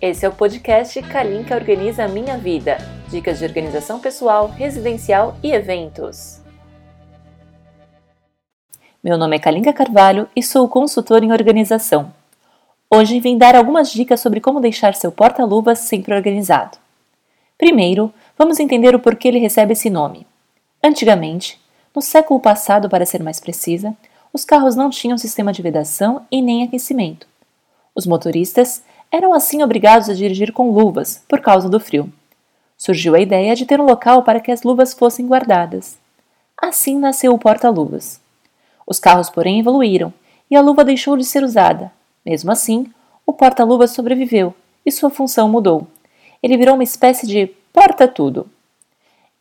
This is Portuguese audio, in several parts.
Esse é o podcast Kalinka Organiza Minha Vida. Dicas de organização pessoal, residencial e eventos. Meu nome é Kalinka Carvalho e sou consultor em organização. Hoje vim dar algumas dicas sobre como deixar seu porta-luvas sempre organizado. Primeiro, vamos entender o porquê ele recebe esse nome. Antigamente, no século passado, para ser mais precisa, os carros não tinham sistema de vedação e nem aquecimento. Os motoristas eram assim obrigados a dirigir com luvas por causa do frio. Surgiu a ideia de ter um local para que as luvas fossem guardadas. Assim nasceu o porta-luvas. Os carros, porém, evoluíram e a luva deixou de ser usada. Mesmo assim, o porta-luvas sobreviveu e sua função mudou. Ele virou uma espécie de porta-tudo.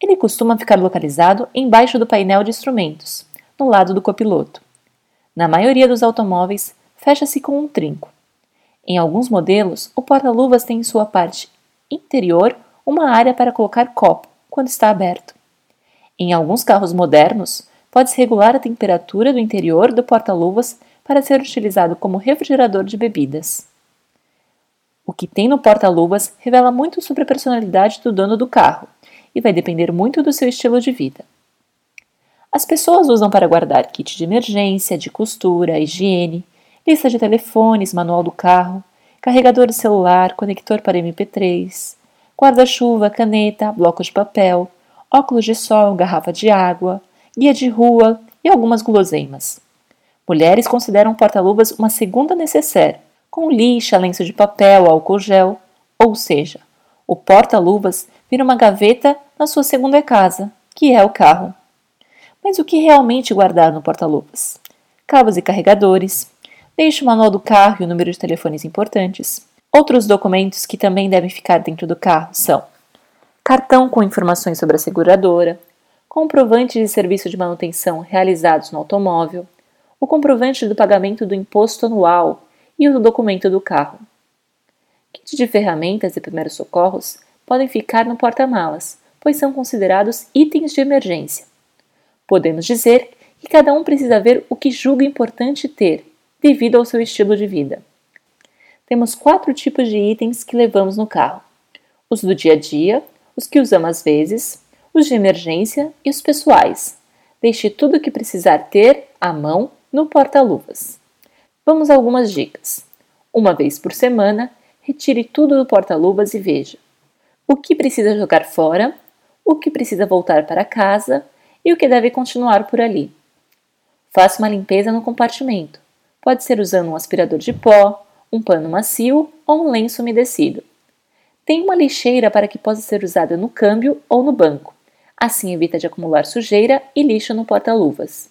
Ele costuma ficar localizado embaixo do painel de instrumentos, no lado do copiloto. Na maioria dos automóveis, fecha-se com um trinco. Em alguns modelos, o porta-luvas tem em sua parte interior uma área para colocar copo quando está aberto. Em alguns carros modernos, pode-se regular a temperatura do interior do porta-luvas para ser utilizado como refrigerador de bebidas. O que tem no porta-luvas revela muito sobre a personalidade do dono do carro e vai depender muito do seu estilo de vida. As pessoas usam para guardar kit de emergência, de costura, higiene, lista de telefones, manual do carro, carregador de celular, conector para MP3, guarda-chuva, caneta, bloco de papel, óculos de sol, garrafa de água, guia de rua e algumas guloseimas. Mulheres consideram porta-luvas uma segunda necessaire, com lixa, lenço de papel, álcool gel, ou seja, o porta-luvas vira uma gaveta na sua segunda casa, que é o carro. Mas o que realmente guardar no porta-luvas? Cabos e carregadores. Deixe o manual do carro e o número de telefones importantes. Outros documentos que também devem ficar dentro do carro são cartão com informações sobre a seguradora, comprovante de serviço de manutenção realizados no automóvel, o comprovante do pagamento do imposto anual e o documento do carro. Kit de ferramentas e primeiros socorros podem ficar no porta-malas, pois são considerados itens de emergência. Podemos dizer que cada um precisa ver o que julga importante ter, devido ao seu estilo de vida. Temos quatro tipos de itens que levamos no carro: os do dia a dia, os que usamos às vezes, os de emergência e os pessoais. Deixe tudo o que precisar ter à mão no porta-luvas. Vamos a algumas dicas. Uma vez por semana, retire tudo do porta-luvas e veja o que precisa jogar fora, o que precisa voltar para casa e o que deve continuar por ali. Faça uma limpeza no compartimento. Pode ser usando um aspirador de pó, um pano macio ou um lenço umedecido. Tem uma lixeira para que possa ser usada no câmbio ou no banco. Assim evita de acumular sujeira e lixo no porta-luvas.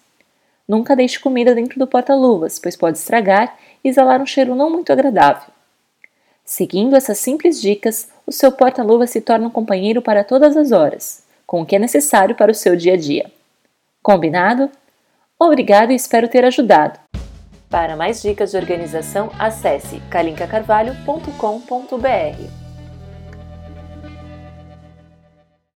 Nunca deixe comida dentro do porta-luvas, pois pode estragar e exalar um cheiro não muito agradável. Seguindo essas simples dicas, o seu porta-luvas se torna um companheiro para todas as horas com o que é necessário para o seu dia a dia. Combinado? Obrigado e espero ter ajudado. Para mais dicas de organização, acesse calincacarvalho.com.br.